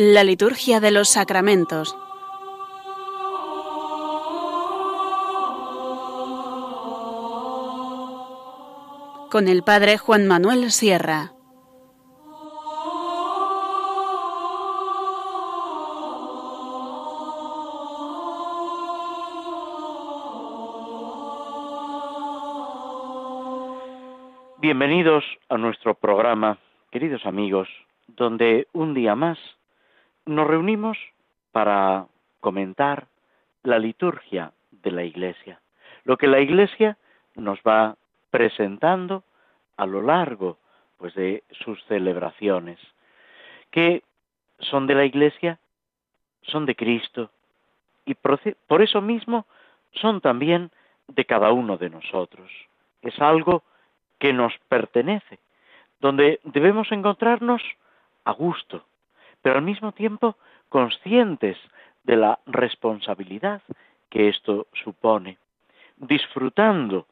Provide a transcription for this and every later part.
La liturgia de los sacramentos. Con el Padre Juan Manuel Sierra. Bienvenidos a nuestro programa, queridos amigos, donde un día más nos reunimos para comentar la liturgia de la Iglesia, lo que la Iglesia nos va presentando a lo largo pues de sus celebraciones, que son de la Iglesia, son de Cristo y por eso mismo son también de cada uno de nosotros. Es algo que nos pertenece, donde debemos encontrarnos a gusto, pero al mismo tiempo conscientes de la responsabilidad que esto supone, disfrutando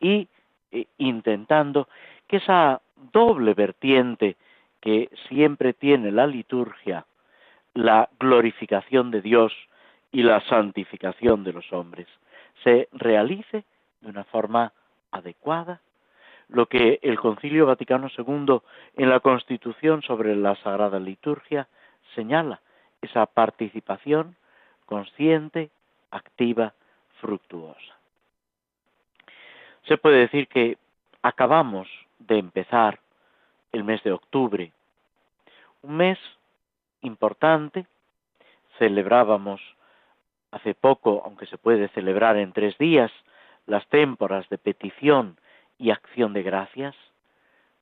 y e, intentando que esa doble vertiente que siempre tiene la liturgia, la glorificación de Dios y la santificación de los hombres, se realice de una forma adecuada lo que el Concilio Vaticano II en la Constitución sobre la Sagrada Liturgia señala, esa participación consciente, activa, fructuosa. Se puede decir que acabamos de empezar el mes de octubre, un mes importante, celebrábamos hace poco, aunque se puede celebrar en tres días, las témporas de petición y acción de gracias,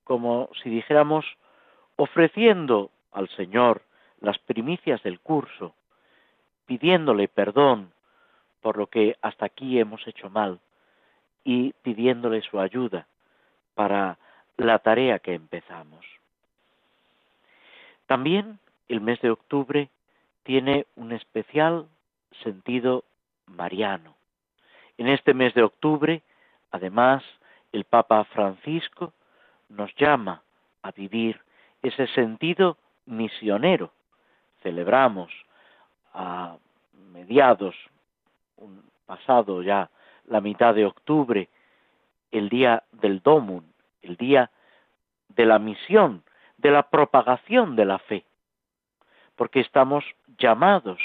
como si dijéramos ofreciendo al Señor las primicias del curso, pidiéndole perdón por lo que hasta aquí hemos hecho mal y pidiéndole su ayuda para la tarea que empezamos. También el mes de octubre tiene un especial sentido mariano. En este mes de octubre, además, el Papa Francisco nos llama a vivir ese sentido misionero. Celebramos a mediados, un pasado ya la mitad de octubre, el día del Domun, el día de la misión, de la propagación de la fe, porque estamos llamados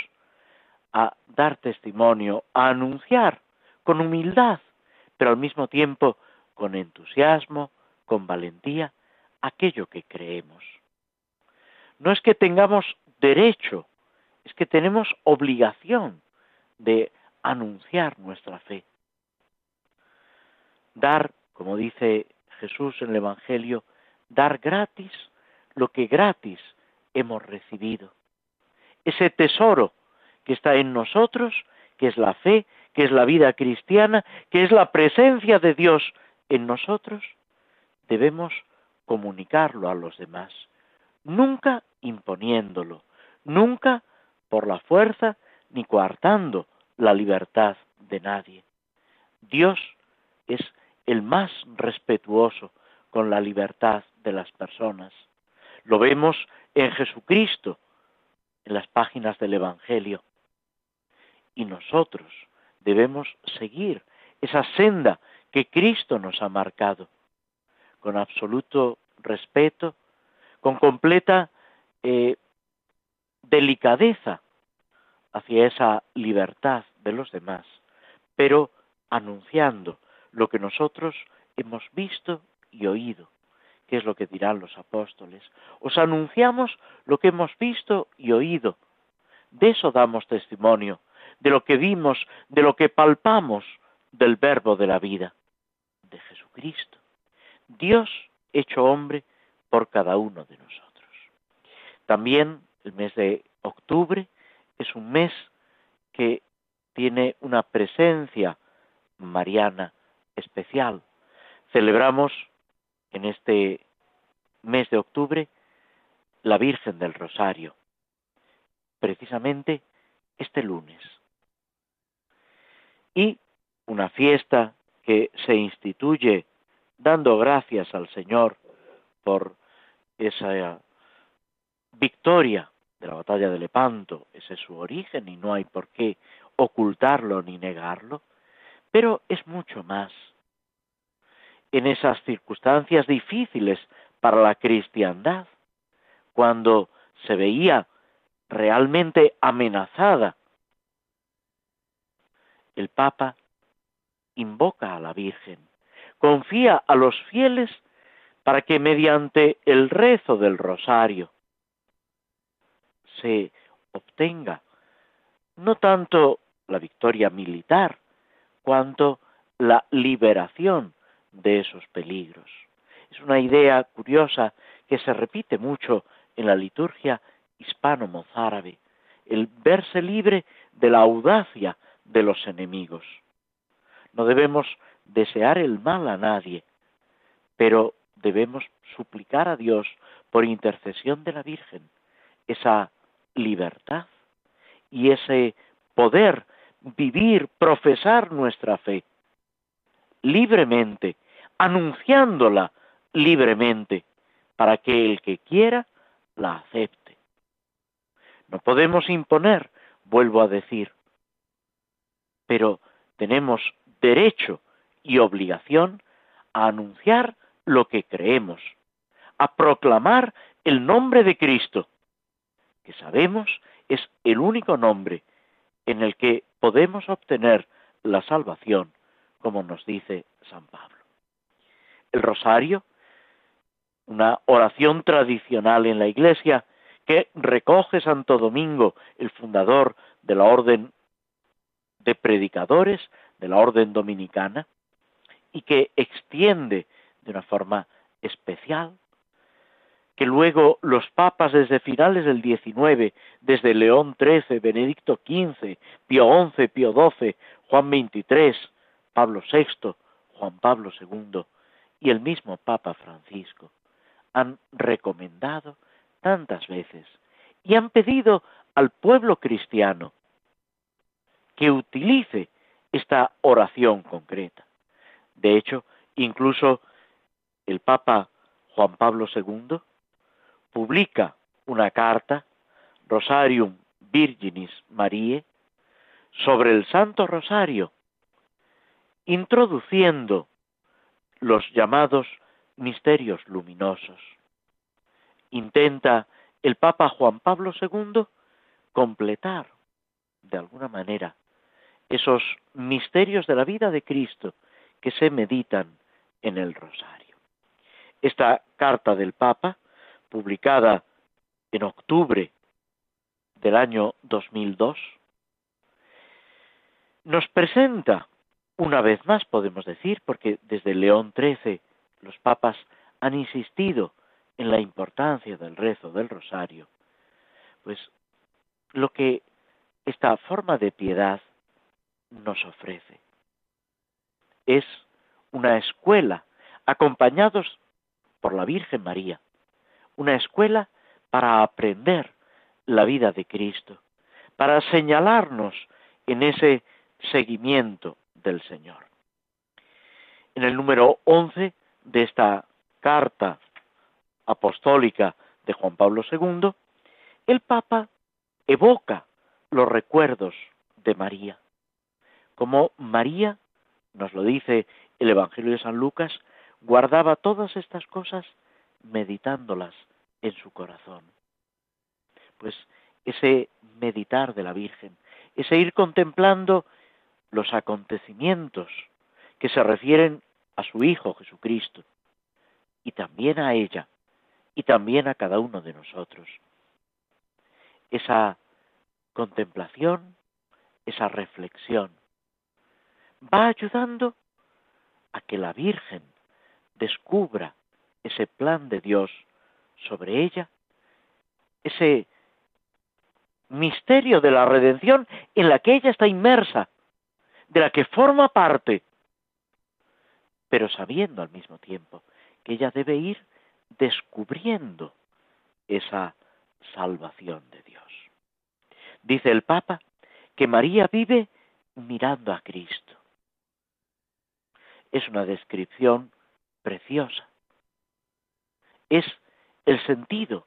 a dar testimonio, a anunciar con humildad, pero al mismo tiempo con entusiasmo, con valentía, aquello que creemos. No es que tengamos derecho, es que tenemos obligación de anunciar nuestra fe. Dar, como dice Jesús en el Evangelio, dar gratis lo que gratis hemos recibido. Ese tesoro que está en nosotros, que es la fe, que es la vida cristiana, que es la presencia de Dios en nosotros, debemos comunicarlo a los demás, nunca imponiéndolo, nunca por la fuerza ni coartando la libertad de nadie. Dios es el más respetuoso con la libertad de las personas. Lo vemos en Jesucristo, en las páginas del Evangelio. Y nosotros debemos seguir esa senda que Cristo nos ha marcado, con absoluto respeto, con completa eh, delicadeza hacia esa libertad de los demás, pero anunciando lo que nosotros hemos visto y oído, que es lo que dirán los apóstoles. Os anunciamos lo que hemos visto y oído. De eso damos testimonio, de lo que vimos, de lo que palpamos del verbo de la vida Jesucristo, Dios hecho hombre por cada uno de nosotros. También el mes de octubre es un mes que tiene una presencia mariana especial. Celebramos en este mes de octubre la Virgen del Rosario, precisamente este lunes. Y una fiesta que se instituye dando gracias al Señor por esa victoria de la batalla de Lepanto, ese es su origen y no hay por qué ocultarlo ni negarlo, pero es mucho más. En esas circunstancias difíciles para la cristiandad, cuando se veía realmente amenazada, el Papa invoca a la Virgen, confía a los fieles para que mediante el rezo del rosario se obtenga no tanto la victoria militar, cuanto la liberación de esos peligros. Es una idea curiosa que se repite mucho en la liturgia hispano-mozárabe, el verse libre de la audacia de los enemigos. No debemos desear el mal a nadie, pero debemos suplicar a Dios por intercesión de la Virgen esa libertad y ese poder vivir, profesar nuestra fe libremente, anunciándola libremente, para que el que quiera la acepte. No podemos imponer, vuelvo a decir, pero tenemos derecho y obligación a anunciar lo que creemos, a proclamar el nombre de Cristo, que sabemos es el único nombre en el que podemos obtener la salvación, como nos dice San Pablo. El rosario, una oración tradicional en la Iglesia que recoge Santo Domingo, el fundador de la orden de predicadores, de la orden dominicana, y que extiende de una forma especial, que luego los papas desde finales del XIX, desde León XIII, Benedicto XV, Pío XI, Pío XII, Juan XXIII, Pablo VI, Juan Pablo II y el mismo Papa Francisco han recomendado tantas veces y han pedido al pueblo cristiano que utilice esta oración concreta. De hecho, incluso el Papa Juan Pablo II publica una carta, Rosarium Virginis Mariae, sobre el Santo Rosario, introduciendo los llamados misterios luminosos. Intenta el Papa Juan Pablo II completar, de alguna manera, esos misterios de la vida de Cristo que se meditan en el rosario. Esta carta del Papa, publicada en octubre del año 2002, nos presenta, una vez más podemos decir, porque desde León XIII los papas han insistido en la importancia del rezo del rosario, pues lo que esta forma de piedad nos ofrece. Es una escuela, acompañados por la Virgen María, una escuela para aprender la vida de Cristo, para señalarnos en ese seguimiento del Señor. En el número 11 de esta carta apostólica de Juan Pablo II, el Papa evoca los recuerdos de María como María, nos lo dice el Evangelio de San Lucas, guardaba todas estas cosas meditándolas en su corazón. Pues ese meditar de la Virgen, ese ir contemplando los acontecimientos que se refieren a su Hijo Jesucristo, y también a ella, y también a cada uno de nosotros. Esa contemplación, esa reflexión, va ayudando a que la Virgen descubra ese plan de Dios sobre ella, ese misterio de la redención en la que ella está inmersa, de la que forma parte, pero sabiendo al mismo tiempo que ella debe ir descubriendo esa salvación de Dios. Dice el Papa que María vive mirando a Cristo es una descripción preciosa. Es el sentido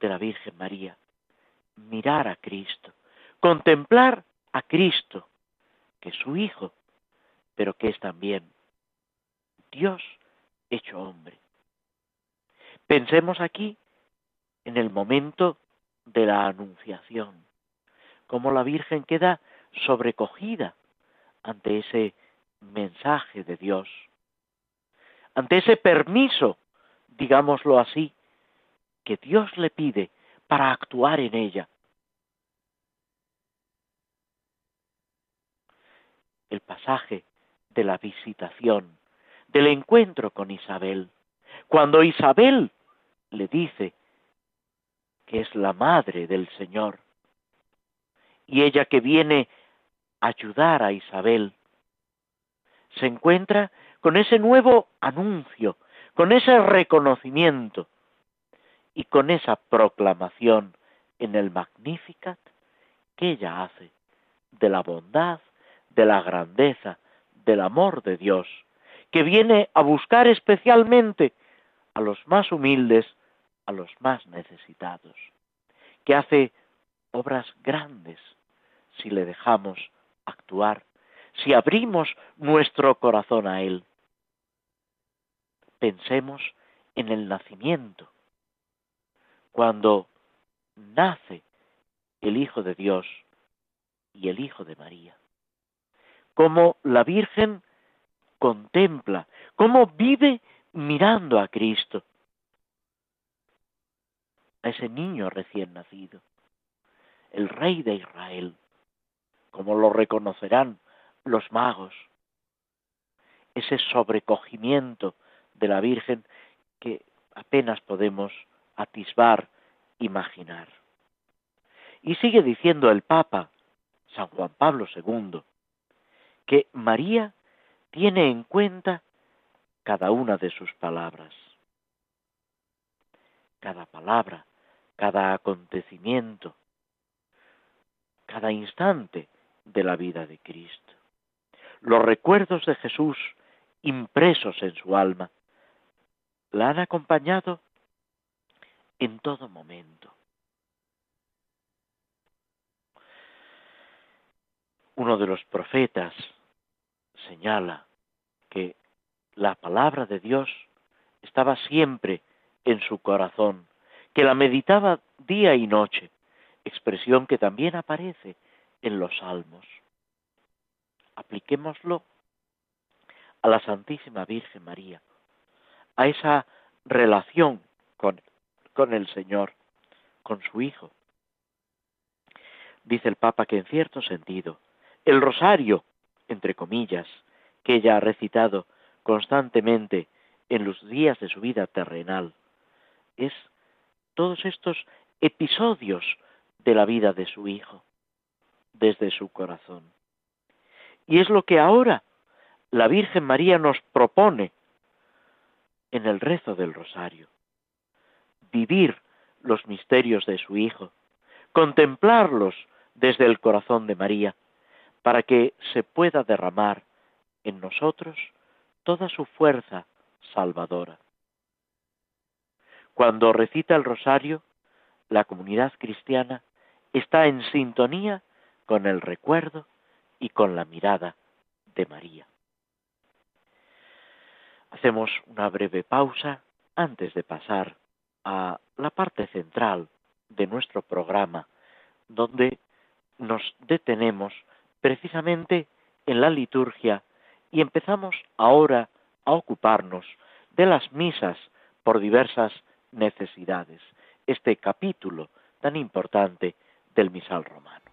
de la Virgen María, mirar a Cristo, contemplar a Cristo, que es su Hijo, pero que es también Dios hecho hombre. Pensemos aquí en el momento de la anunciación, cómo la Virgen queda sobrecogida ante ese mensaje de Dios, ante ese permiso, digámoslo así, que Dios le pide para actuar en ella. El pasaje de la visitación, del encuentro con Isabel, cuando Isabel le dice que es la madre del Señor, y ella que viene a ayudar a Isabel, se encuentra con ese nuevo anuncio, con ese reconocimiento y con esa proclamación en el Magnificat que ella hace de la bondad, de la grandeza, del amor de Dios, que viene a buscar especialmente a los más humildes, a los más necesitados, que hace obras grandes si le dejamos actuar, si abrimos nuestro corazón a Él. Pensemos en el nacimiento, cuando nace el Hijo de Dios y el Hijo de María. Cómo la Virgen contempla, cómo vive mirando a Cristo, a ese niño recién nacido, el Rey de Israel, como lo reconocerán los magos, ese sobrecogimiento de la Virgen que apenas podemos atisbar, imaginar. Y sigue diciendo el Papa, San Juan Pablo II, que María tiene en cuenta cada una de sus palabras. Cada palabra, cada acontecimiento, cada instante de la vida de Cristo. Los recuerdos de Jesús impresos en su alma la han acompañado en todo momento. Uno de los profetas señala que la palabra de Dios estaba siempre en su corazón, que la meditaba día y noche, expresión que también aparece en los salmos. Apliquémoslo a la Santísima Virgen María, a esa relación con con el Señor, con su Hijo. Dice el Papa que en cierto sentido, el rosario, entre comillas, que ella ha recitado constantemente en los días de su vida terrenal, es todos estos episodios de la vida de su Hijo, desde su corazón. Y es lo que ahora la Virgen María nos propone en el rezo del rosario vivir los misterios de su Hijo, contemplarlos desde el corazón de María, para que se pueda derramar en nosotros toda su fuerza salvadora. Cuando recita el rosario, la comunidad cristiana está en sintonía con el recuerdo y con la mirada de María. Hacemos una breve pausa antes de pasar a la parte central de nuestro programa, donde nos detenemos precisamente en la liturgia y empezamos ahora a ocuparnos de las misas por diversas necesidades, este capítulo tan importante del misal romano.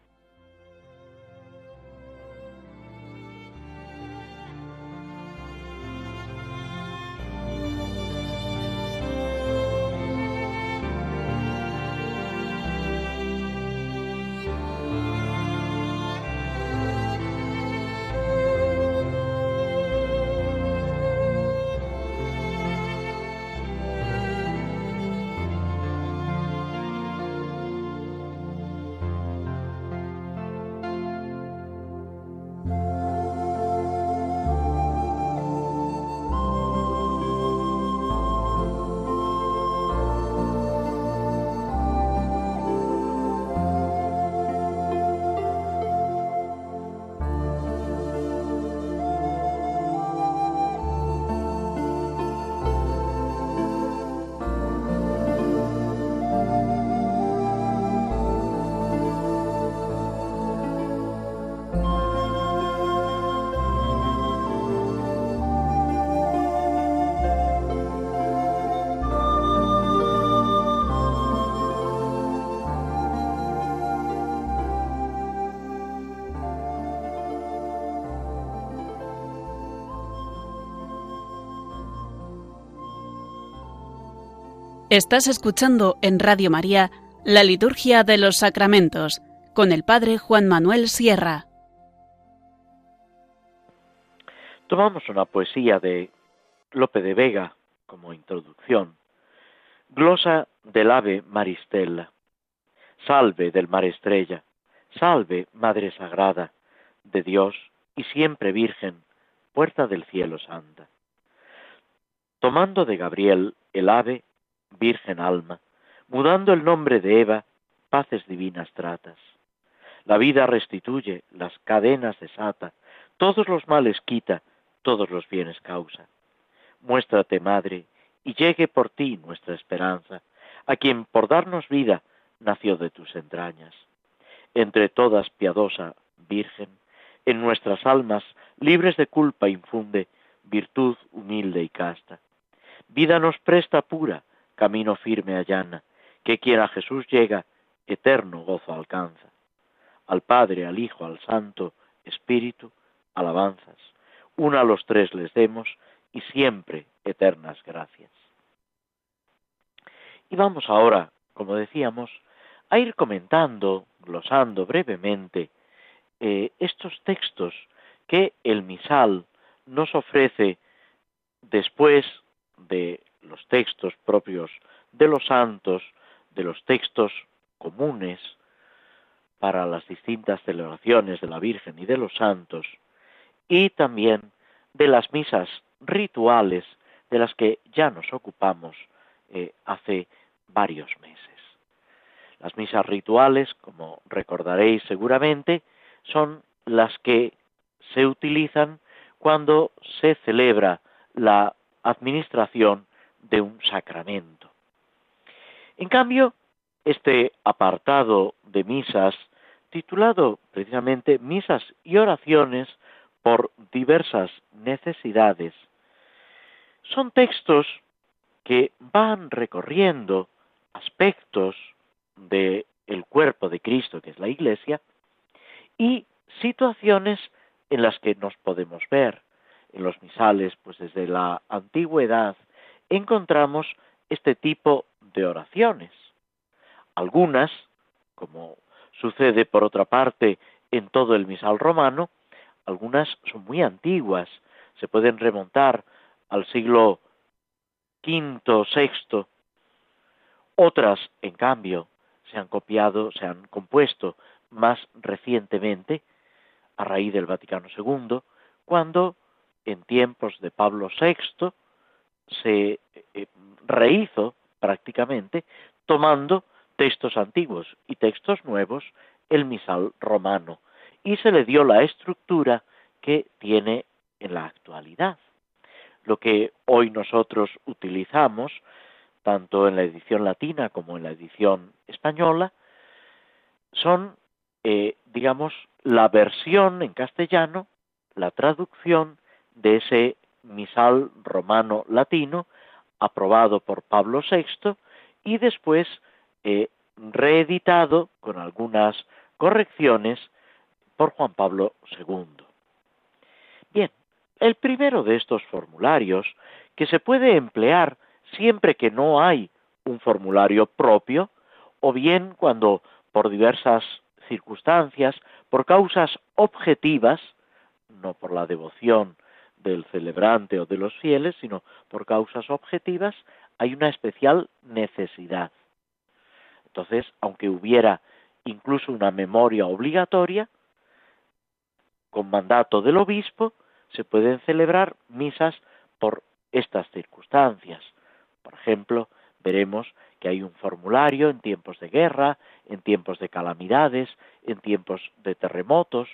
Estás escuchando en Radio María la Liturgia de los Sacramentos con el Padre Juan Manuel Sierra. Tomamos una poesía de Lope de Vega como introducción. Glosa del ave Maristela. Salve del mar estrella. Salve, Madre Sagrada, de Dios y siempre Virgen, puerta del cielo santa. Tomando de Gabriel el ave, Virgen alma, mudando el nombre de Eva, paces divinas tratas. La vida restituye, las cadenas desata, todos los males quita, todos los bienes causa. Muéstrate, Madre, y llegue por ti nuestra esperanza, a quien por darnos vida nació de tus entrañas. Entre todas, piadosa Virgen, en nuestras almas, libres de culpa, infunde virtud humilde y casta. Vida nos presta pura, camino firme allana, que quien a Jesús llega, eterno gozo alcanza. Al Padre, al Hijo, al Santo Espíritu, alabanzas. Una a los tres les demos y siempre eternas gracias. Y vamos ahora, como decíamos, a ir comentando, glosando brevemente eh, estos textos que el misal nos ofrece después de los textos propios de los santos, de los textos comunes para las distintas celebraciones de la Virgen y de los santos, y también de las misas rituales de las que ya nos ocupamos eh, hace varios meses. Las misas rituales, como recordaréis seguramente, son las que se utilizan cuando se celebra la administración de un sacramento. En cambio, este apartado de misas, titulado precisamente Misas y oraciones por diversas necesidades, son textos que van recorriendo aspectos del cuerpo de Cristo, que es la Iglesia, y situaciones en las que nos podemos ver. En los misales, pues desde la antigüedad, encontramos este tipo de oraciones. Algunas, como sucede por otra parte en todo el misal romano, algunas son muy antiguas, se pueden remontar al siglo V, VI, otras, en cambio, se han copiado, se han compuesto más recientemente, a raíz del Vaticano II, cuando en tiempos de Pablo VI se eh, rehizo prácticamente tomando textos antiguos y textos nuevos el misal romano y se le dio la estructura que tiene en la actualidad. Lo que hoy nosotros utilizamos, tanto en la edición latina como en la edición española, son eh, digamos, la versión en castellano, la traducción de ese misal romano latino aprobado por Pablo VI y después eh, reeditado con algunas correcciones por Juan Pablo II. Bien, el primero de estos formularios, que se puede emplear siempre que no hay un formulario propio, o bien cuando por diversas circunstancias, por causas objetivas, no por la devoción del celebrante o de los fieles, sino por causas objetivas, hay una especial necesidad. Entonces, aunque hubiera incluso una memoria obligatoria, con mandato del obispo, se pueden celebrar misas por estas circunstancias. Por ejemplo, veremos que hay un formulario en tiempos de guerra, en tiempos de calamidades, en tiempos de terremotos.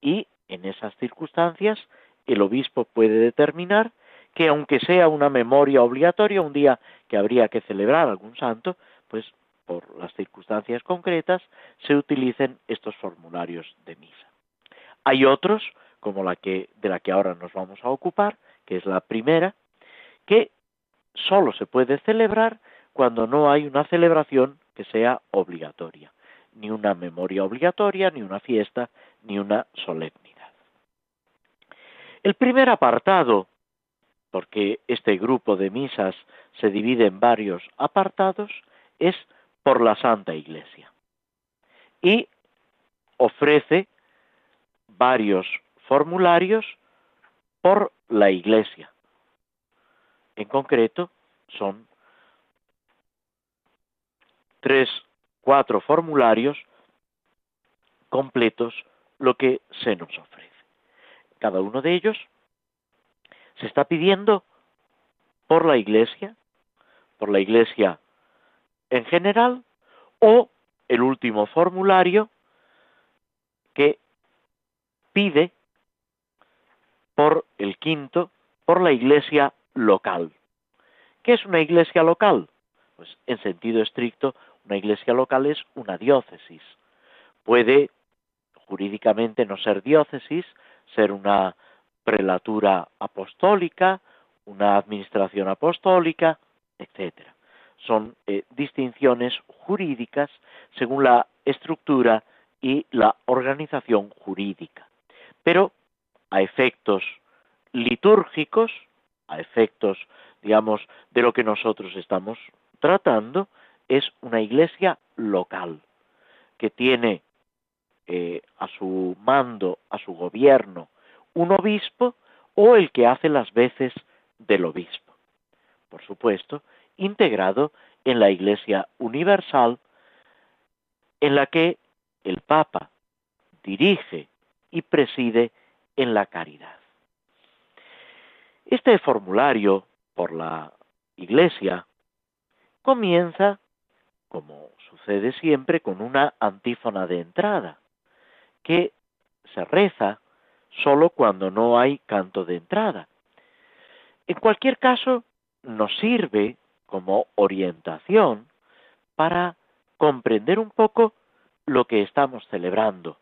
Y en esas circunstancias el obispo puede determinar que aunque sea una memoria obligatoria, un día que habría que celebrar algún santo, pues por las circunstancias concretas se utilicen estos formularios de misa. Hay otros, como la que de la que ahora nos vamos a ocupar, que es la primera, que solo se puede celebrar cuando no hay una celebración que sea obligatoria, ni una memoria obligatoria, ni una fiesta, ni una solemnidad. El primer apartado porque este grupo de misas se divide en varios apartados, es por la Santa Iglesia. Y ofrece varios formularios por la Iglesia. En concreto, son tres, cuatro formularios completos lo que se nos ofrece. Cada uno de ellos se está pidiendo por la Iglesia, por la Iglesia en general, o el último formulario que pide por el quinto, por la Iglesia local. ¿Qué es una iglesia local? Pues en sentido estricto, una iglesia local es una diócesis. Puede jurídicamente no ser diócesis, ser una prelatura apostólica, una administración apostólica, etc. Son eh, distinciones jurídicas según la estructura y la organización jurídica. Pero a efectos litúrgicos, a efectos, digamos, de lo que nosotros estamos tratando, es una iglesia local, que tiene eh, a su mando, a su gobierno, un obispo o el que hace las veces del obispo. Por supuesto, integrado en la Iglesia Universal, en la que el Papa dirige y preside en la caridad. Este formulario por la Iglesia comienza, como sucede siempre, con una antífona de entrada que se reza solo cuando no hay canto de entrada. En cualquier caso, nos sirve como orientación para comprender un poco lo que estamos celebrando.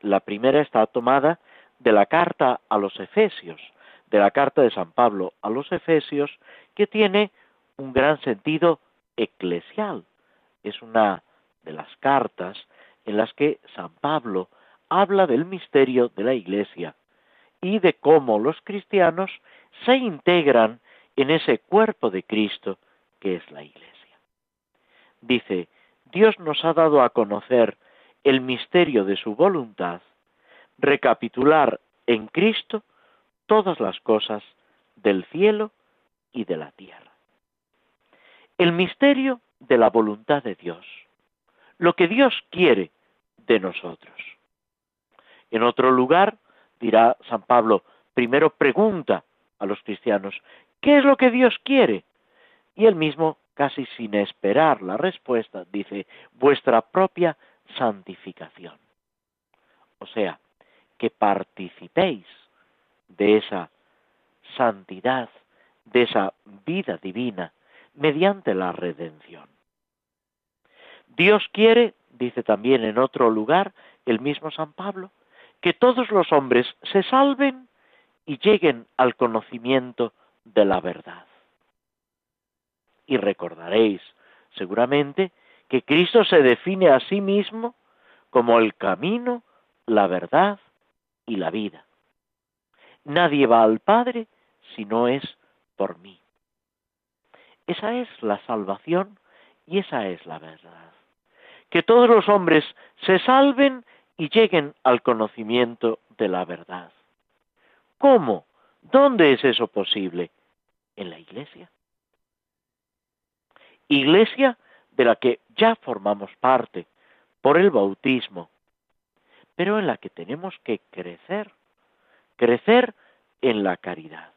La primera está tomada de la carta a los Efesios, de la carta de San Pablo a los Efesios, que tiene un gran sentido eclesial. Es una de las cartas en las que San Pablo habla del misterio de la Iglesia y de cómo los cristianos se integran en ese cuerpo de Cristo que es la Iglesia. Dice, Dios nos ha dado a conocer el misterio de su voluntad, recapitular en Cristo todas las cosas del cielo y de la tierra. El misterio de la voluntad de Dios, lo que Dios quiere de nosotros. En otro lugar, dirá San Pablo, primero pregunta a los cristianos, ¿qué es lo que Dios quiere? Y él mismo, casi sin esperar la respuesta, dice, vuestra propia santificación. O sea, que participéis de esa santidad, de esa vida divina, mediante la redención. Dios quiere, dice también en otro lugar el mismo San Pablo, que todos los hombres se salven y lleguen al conocimiento de la verdad. Y recordaréis seguramente que Cristo se define a sí mismo como el camino, la verdad y la vida. Nadie va al Padre si no es por mí. Esa es la salvación y esa es la verdad. Que todos los hombres se salven y lleguen al conocimiento de la verdad. ¿Cómo? ¿Dónde es eso posible? En la iglesia. Iglesia de la que ya formamos parte por el bautismo, pero en la que tenemos que crecer, crecer en la caridad.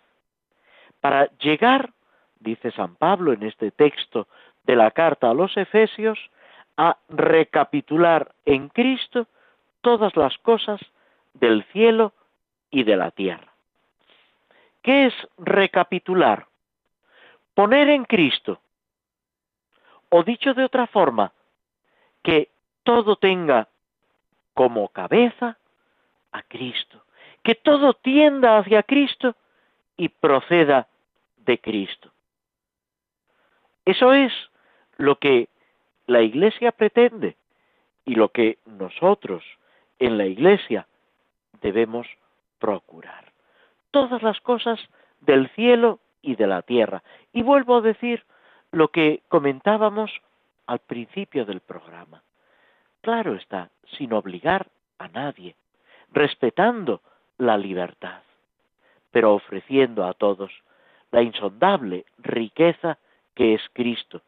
Para llegar, dice San Pablo en este texto de la carta a los Efesios, a recapitular en Cristo todas las cosas del cielo y de la tierra. ¿Qué es recapitular? Poner en Cristo, o dicho de otra forma, que todo tenga como cabeza a Cristo, que todo tienda hacia Cristo y proceda de Cristo. Eso es lo que la Iglesia pretende y lo que nosotros en la iglesia debemos procurar. Todas las cosas del cielo y de la tierra. Y vuelvo a decir lo que comentábamos al principio del programa. Claro está, sin obligar a nadie, respetando la libertad, pero ofreciendo a todos la insondable riqueza que es Cristo.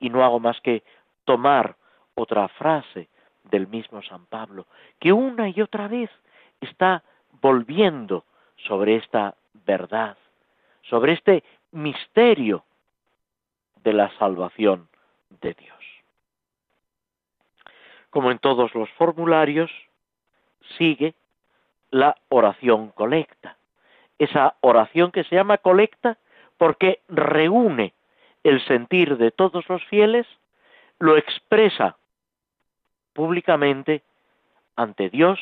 Y no hago más que tomar otra frase del mismo San Pablo, que una y otra vez está volviendo sobre esta verdad, sobre este misterio de la salvación de Dios. Como en todos los formularios, sigue la oración colecta. Esa oración que se llama colecta porque reúne el sentir de todos los fieles, lo expresa públicamente ante Dios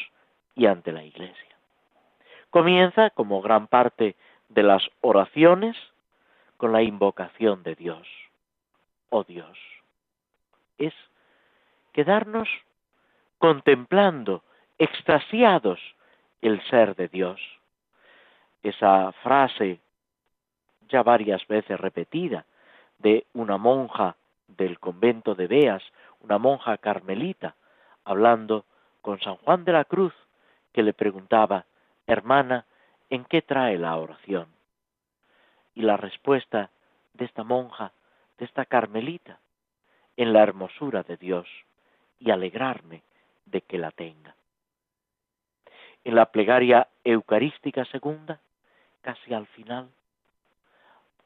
y ante la Iglesia. Comienza, como gran parte de las oraciones, con la invocación de Dios. Oh Dios, es quedarnos contemplando, extasiados, el ser de Dios. Esa frase, ya varias veces repetida, de una monja del convento de Beas, una monja carmelita, hablando con San Juan de la Cruz, que le preguntaba, hermana, ¿en qué trae la oración? Y la respuesta de esta monja, de esta carmelita, en la hermosura de Dios y alegrarme de que la tenga. En la plegaria eucarística segunda, casi al final,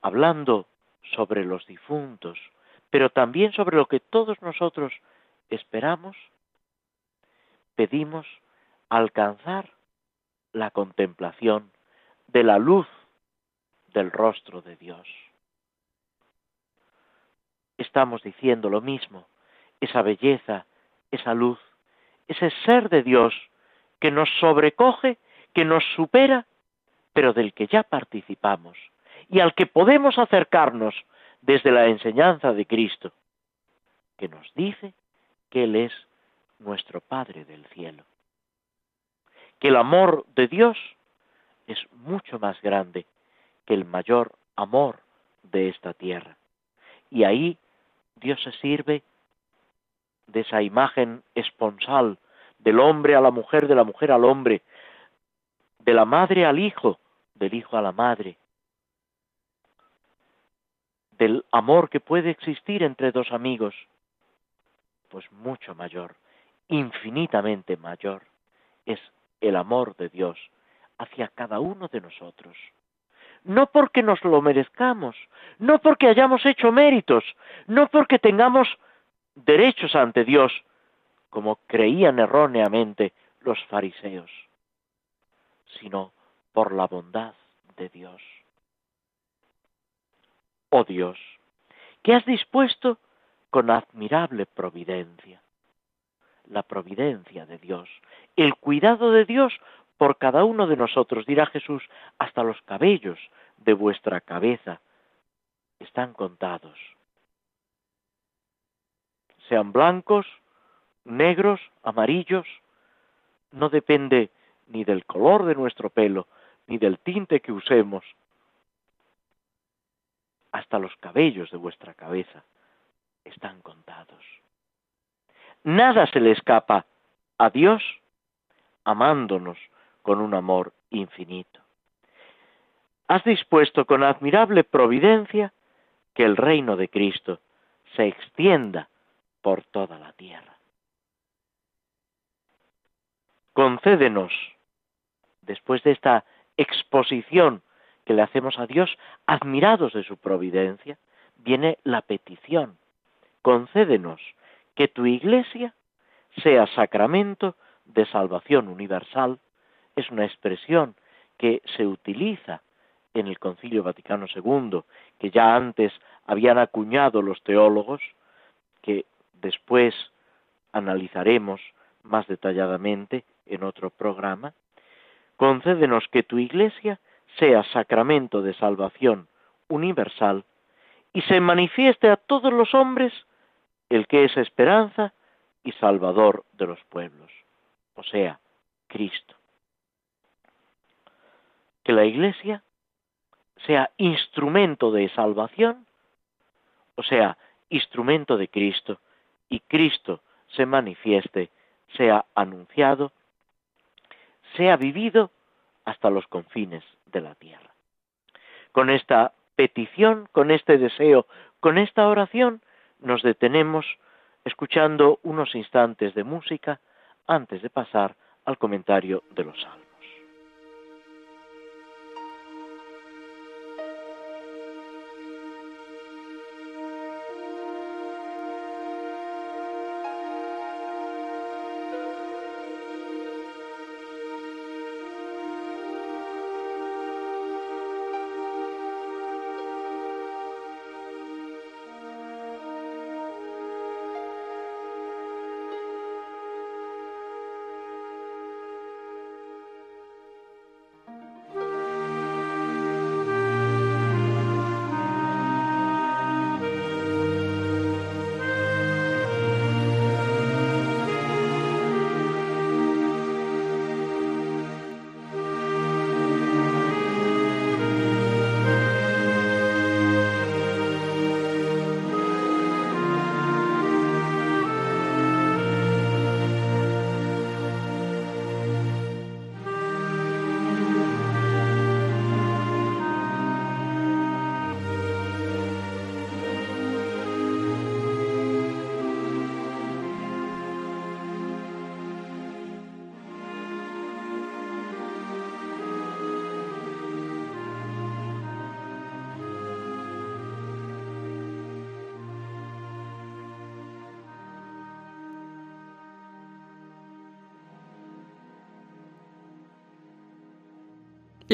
hablando sobre los difuntos, pero también sobre lo que todos nosotros esperamos, pedimos alcanzar la contemplación de la luz del rostro de Dios. Estamos diciendo lo mismo, esa belleza, esa luz, ese ser de Dios que nos sobrecoge, que nos supera, pero del que ya participamos y al que podemos acercarnos desde la enseñanza de Cristo, que nos dice que Él es nuestro Padre del cielo que el amor de Dios es mucho más grande que el mayor amor de esta tierra. Y ahí Dios se sirve de esa imagen esponsal del hombre a la mujer, de la mujer al hombre, de la madre al hijo, del hijo a la madre, del amor que puede existir entre dos amigos, pues mucho mayor, infinitamente mayor, es el amor de Dios hacia cada uno de nosotros. No porque nos lo merezcamos, no porque hayamos hecho méritos, no porque tengamos derechos ante Dios, como creían erróneamente los fariseos, sino por la bondad de Dios. Oh Dios, que has dispuesto con admirable providencia, la providencia de Dios, el cuidado de Dios por cada uno de nosotros, dirá Jesús, hasta los cabellos de vuestra cabeza están contados. Sean blancos, negros, amarillos, no depende ni del color de nuestro pelo, ni del tinte que usemos, hasta los cabellos de vuestra cabeza están contados. Nada se le escapa a Dios amándonos con un amor infinito. Has dispuesto con admirable providencia que el reino de Cristo se extienda por toda la tierra. Concédenos, después de esta exposición que le hacemos a Dios, admirados de su providencia, viene la petición. Concédenos que tu iglesia sea sacramento de salvación universal es una expresión que se utiliza en el Concilio Vaticano II, que ya antes habían acuñado los teólogos, que después analizaremos más detalladamente en otro programa, concédenos que tu Iglesia sea sacramento de salvación universal y se manifieste a todos los hombres el que es esperanza y salvador de los pueblos o sea, Cristo. Que la Iglesia sea instrumento de salvación, o sea, instrumento de Cristo, y Cristo se manifieste, sea anunciado, sea vivido hasta los confines Con esta petición, con este deseo, con esta oración, nos detenemos escuchando unos instantes de música antes de pasar al comentario de los salmos.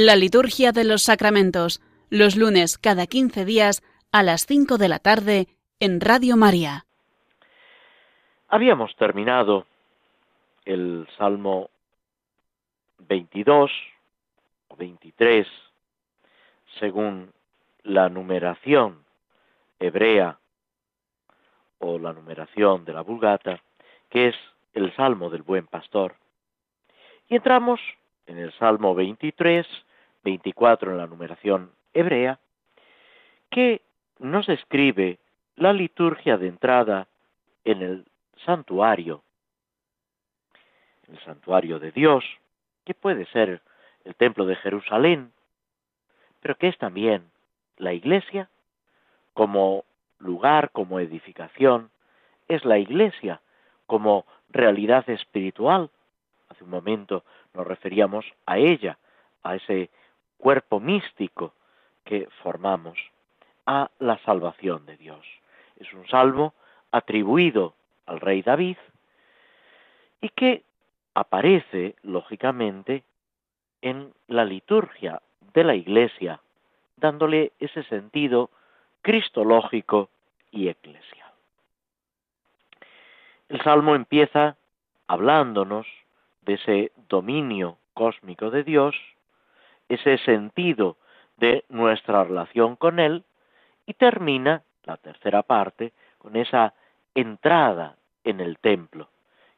La liturgia de los sacramentos, los lunes cada 15 días a las 5 de la tarde en Radio María. Habíamos terminado el Salmo 22 o 23 según la numeración hebrea o la numeración de la Vulgata, que es el Salmo del Buen Pastor. Y entramos en el Salmo 23, 24 en la numeración hebrea, que nos describe la liturgia de entrada en el santuario, el santuario de Dios, que puede ser el templo de Jerusalén, pero que es también la iglesia como lugar, como edificación, es la iglesia como realidad espiritual. Hace un momento nos referíamos a ella, a ese cuerpo místico que formamos a la salvación de Dios. Es un salmo atribuido al rey David y que aparece, lógicamente, en la liturgia de la Iglesia, dándole ese sentido cristológico y eclesial. El salmo empieza hablándonos de ese dominio cósmico de Dios, ese sentido de nuestra relación con Él y termina la tercera parte con esa entrada en el templo,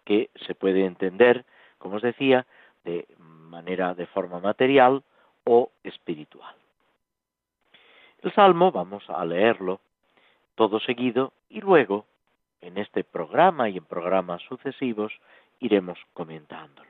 que se puede entender, como os decía, de manera de forma material o espiritual. El Salmo vamos a leerlo todo seguido y luego en este programa y en programas sucesivos iremos comentándolo.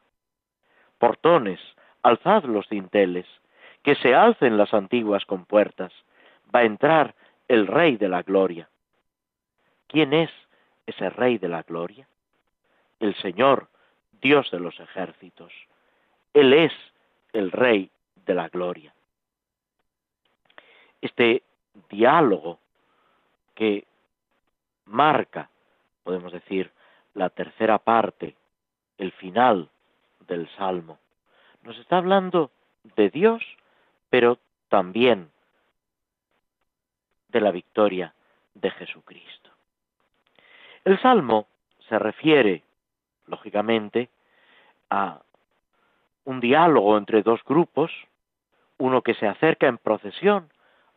portones, alzad los dinteles, que se alcen las antiguas compuertas. Va a entrar el Rey de la Gloria. ¿Quién es ese Rey de la Gloria? El Señor, Dios de los ejércitos. Él es el Rey de la Gloria. Este diálogo que marca, podemos decir, la tercera parte, el final del Salmo, nos está hablando de Dios, pero también de la victoria de Jesucristo. El Salmo se refiere, lógicamente, a un diálogo entre dos grupos, uno que se acerca en procesión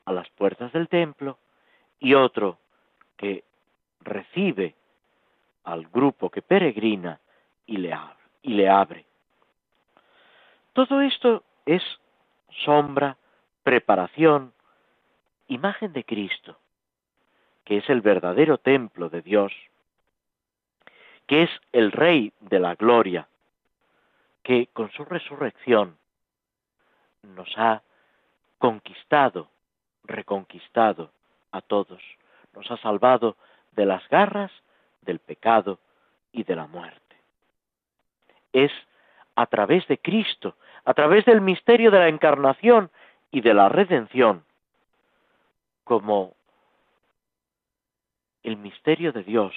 a las puertas del templo y otro que recibe al grupo que peregrina y le abre. Todo esto es sombra, preparación, imagen de Cristo, que es el verdadero templo de Dios, que es el Rey de la Gloria, que con su resurrección nos ha conquistado, reconquistado a todos, nos ha salvado de las garras del pecado y de la muerte. Es a través de Cristo, a través del misterio de la encarnación y de la redención, como el misterio de Dios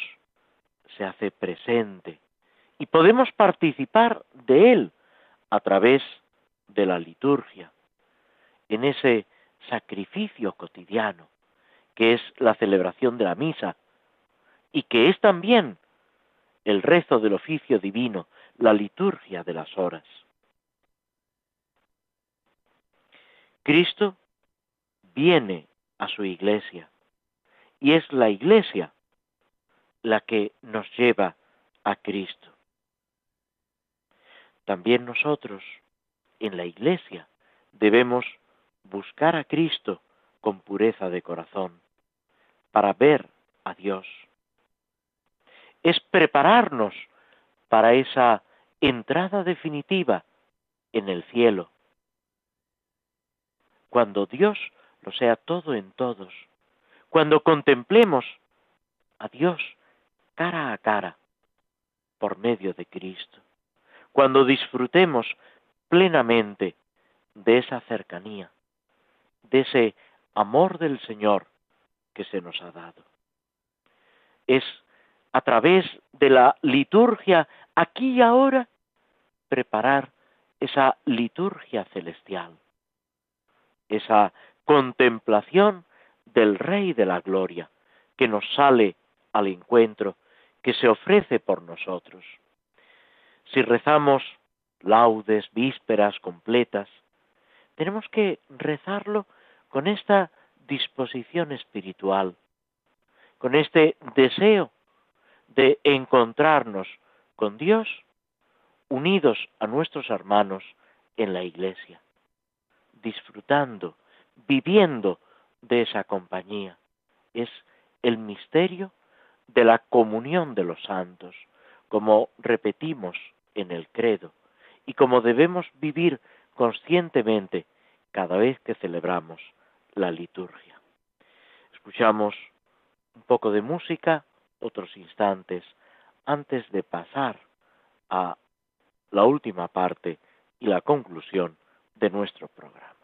se hace presente y podemos participar de él a través de la liturgia, en ese sacrificio cotidiano que es la celebración de la misa y que es también el rezo del oficio divino, la liturgia de las horas. Cristo viene a su iglesia y es la iglesia la que nos lleva a Cristo. También nosotros en la iglesia debemos buscar a Cristo con pureza de corazón para ver a Dios. Es prepararnos para esa entrada definitiva en el cielo, cuando Dios lo sea todo en todos, cuando contemplemos a Dios cara a cara por medio de Cristo, cuando disfrutemos plenamente de esa cercanía, de ese amor del Señor que se nos ha dado. Es a través de la liturgia aquí y ahora preparar esa liturgia celestial, esa contemplación del Rey de la Gloria que nos sale al encuentro, que se ofrece por nosotros. Si rezamos laudes, vísperas completas, tenemos que rezarlo con esta disposición espiritual, con este deseo de encontrarnos con Dios unidos a nuestros hermanos en la iglesia, disfrutando, viviendo de esa compañía. Es el misterio de la comunión de los santos, como repetimos en el credo y como debemos vivir conscientemente cada vez que celebramos la liturgia. Escuchamos un poco de música, otros instantes, antes de pasar a la última parte y la conclusión de nuestro programa.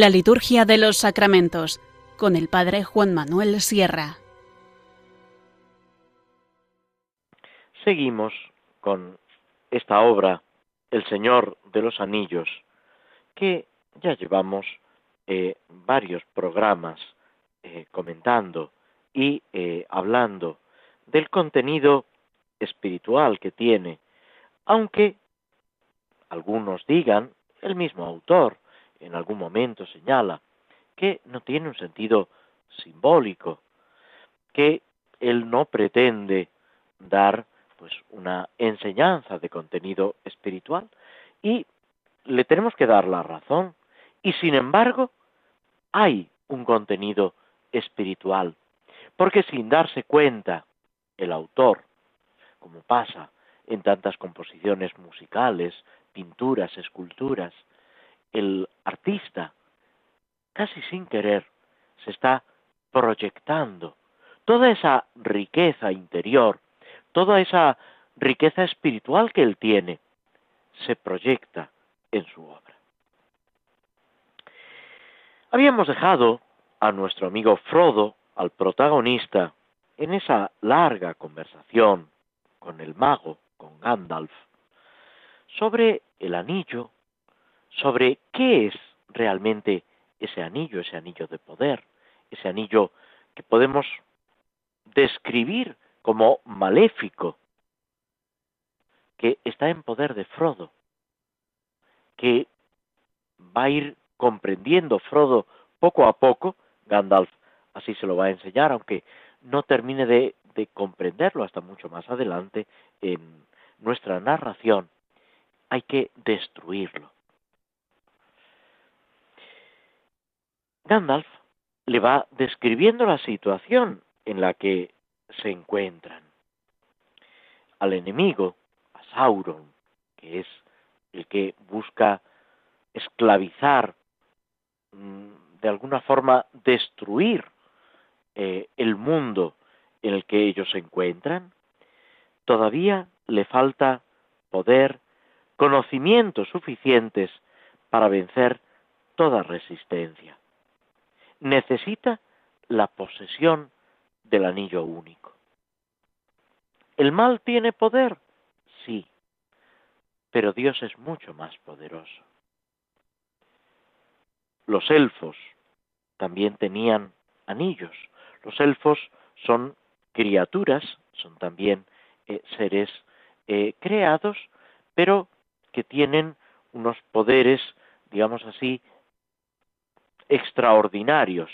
La liturgia de los sacramentos con el Padre Juan Manuel Sierra. Seguimos con esta obra, El Señor de los Anillos, que ya llevamos eh, varios programas eh, comentando y eh, hablando del contenido espiritual que tiene, aunque algunos digan, el mismo autor en algún momento señala, que no tiene un sentido simbólico, que él no pretende dar pues una enseñanza de contenido espiritual. Y le tenemos que dar la razón. Y sin embargo hay un contenido espiritual. Porque sin darse cuenta el autor como pasa en tantas composiciones musicales, pinturas, esculturas, el artista, casi sin querer, se está proyectando toda esa riqueza interior, toda esa riqueza espiritual que él tiene, se proyecta en su obra. Habíamos dejado a nuestro amigo Frodo, al protagonista, en esa larga conversación con el mago, con Gandalf, sobre el anillo, sobre qué es realmente ese anillo, ese anillo de poder, ese anillo que podemos describir como maléfico, que está en poder de Frodo, que va a ir comprendiendo Frodo poco a poco, Gandalf así se lo va a enseñar, aunque no termine de, de comprenderlo hasta mucho más adelante en nuestra narración, hay que destruirlo. Gandalf le va describiendo la situación en la que se encuentran. Al enemigo, a Sauron, que es el que busca esclavizar, mm, de alguna forma destruir eh, el mundo en el que ellos se encuentran, todavía le falta poder, conocimientos suficientes para vencer toda resistencia necesita la posesión del anillo único. ¿El mal tiene poder? Sí, pero Dios es mucho más poderoso. Los elfos también tenían anillos. Los elfos son criaturas, son también eh, seres eh, creados, pero que tienen unos poderes, digamos así, extraordinarios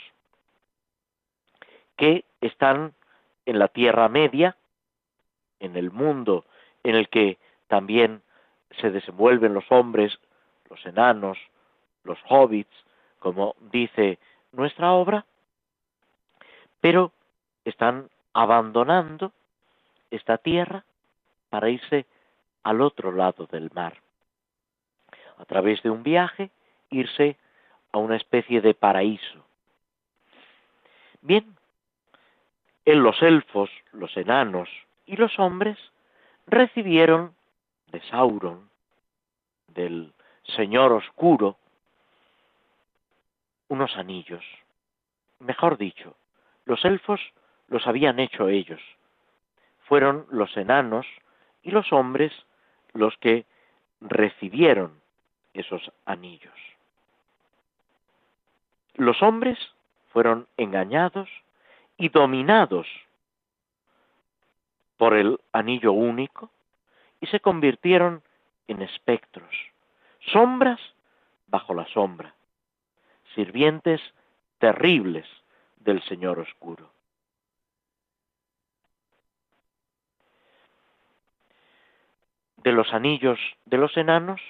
que están en la Tierra Media, en el mundo en el que también se desenvuelven los hombres, los enanos, los hobbits, como dice nuestra obra, pero están abandonando esta tierra para irse al otro lado del mar. A través de un viaje, irse a una especie de paraíso. Bien, en los elfos, los enanos y los hombres recibieron de Sauron, del Señor Oscuro, unos anillos. Mejor dicho, los elfos los habían hecho ellos. Fueron los enanos y los hombres los que recibieron esos anillos los hombres fueron engañados y dominados por el anillo único y se convirtieron en espectros, sombras bajo la sombra, sirvientes terribles del Señor Oscuro. De los anillos de los enanos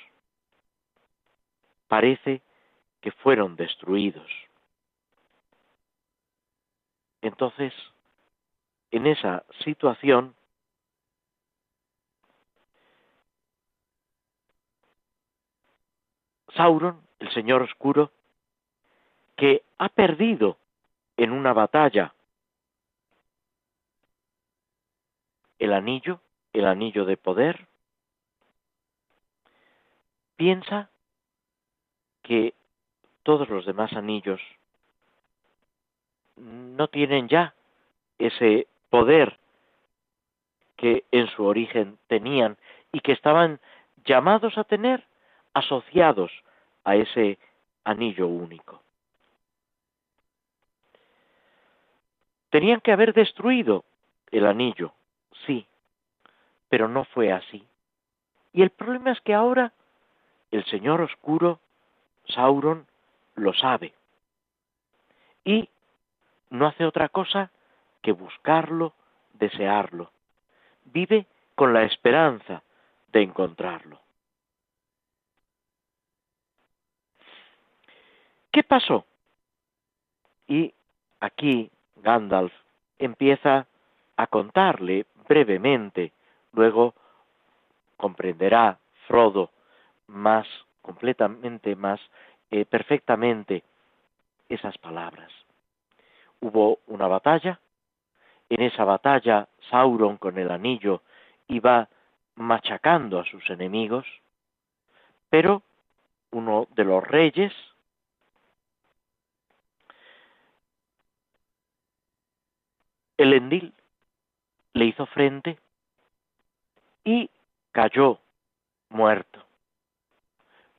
parece que fueron destruidos. Entonces, en esa situación, Sauron, el Señor Oscuro, que ha perdido en una batalla el anillo, el anillo de poder, piensa que todos los demás anillos no tienen ya ese poder que en su origen tenían y que estaban llamados a tener asociados a ese anillo único. Tenían que haber destruido el anillo, sí, pero no fue así. Y el problema es que ahora el Señor Oscuro, Sauron, lo sabe. Y no hace otra cosa que buscarlo, desearlo. Vive con la esperanza de encontrarlo. ¿Qué pasó? Y aquí Gandalf empieza a contarle brevemente, luego comprenderá Frodo más completamente, más eh, perfectamente esas palabras. Hubo una batalla, en esa batalla Sauron con el anillo iba machacando a sus enemigos, pero uno de los reyes, Elendil, le hizo frente y cayó muerto.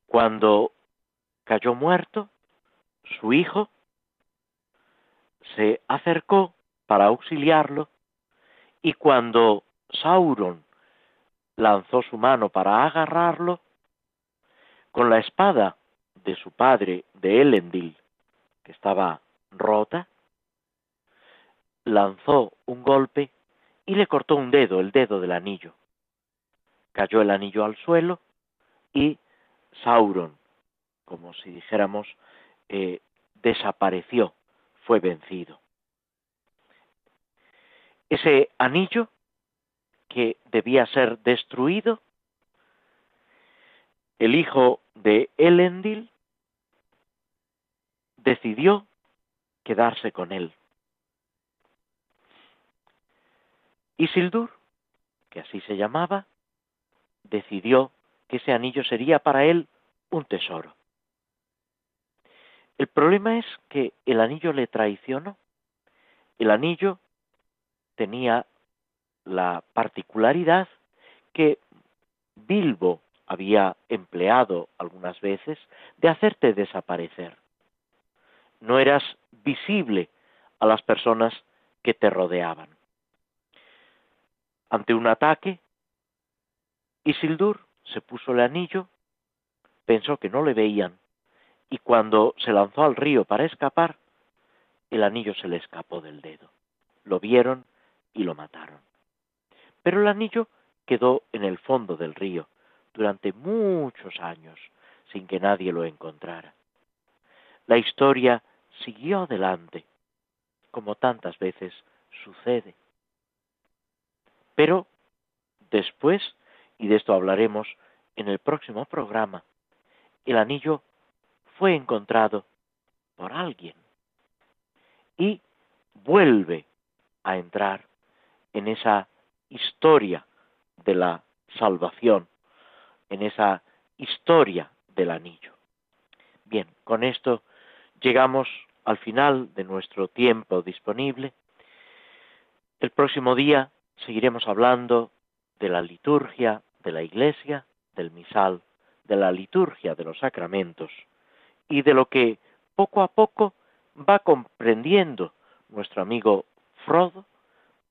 Cuando cayó muerto, su hijo se acercó para auxiliarlo y cuando Sauron lanzó su mano para agarrarlo, con la espada de su padre, de Elendil, que estaba rota, lanzó un golpe y le cortó un dedo, el dedo del anillo. Cayó el anillo al suelo y Sauron, como si dijéramos, eh, desapareció, fue vencido. Ese anillo que debía ser destruido, el hijo de Elendil decidió quedarse con él. Isildur, que así se llamaba, decidió que ese anillo sería para él un tesoro. El problema es que el anillo le traicionó. El anillo tenía la particularidad que Bilbo había empleado algunas veces de hacerte desaparecer. No eras visible a las personas que te rodeaban. Ante un ataque, Isildur se puso el anillo, pensó que no le veían, y cuando se lanzó al río para escapar, el anillo se le escapó del dedo. Lo vieron y lo mataron. Pero el anillo quedó en el fondo del río durante muchos años sin que nadie lo encontrara. La historia siguió adelante, como tantas veces sucede. Pero después, y de esto hablaremos en el próximo programa, el anillo fue encontrado por alguien y vuelve a entrar en esa historia de la salvación, en esa historia del anillo. Bien, con esto llegamos al final de nuestro tiempo disponible. El próximo día seguiremos hablando de la liturgia de la Iglesia, del misal, de la liturgia de los sacramentos y de lo que poco a poco va comprendiendo nuestro amigo Frodo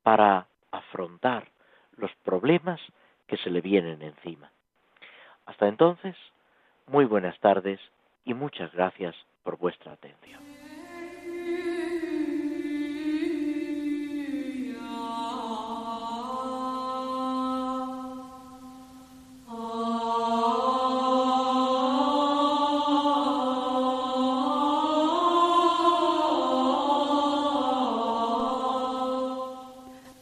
para afrontar los problemas que se le vienen encima. Hasta entonces, muy buenas tardes y muchas gracias por vuestra atención.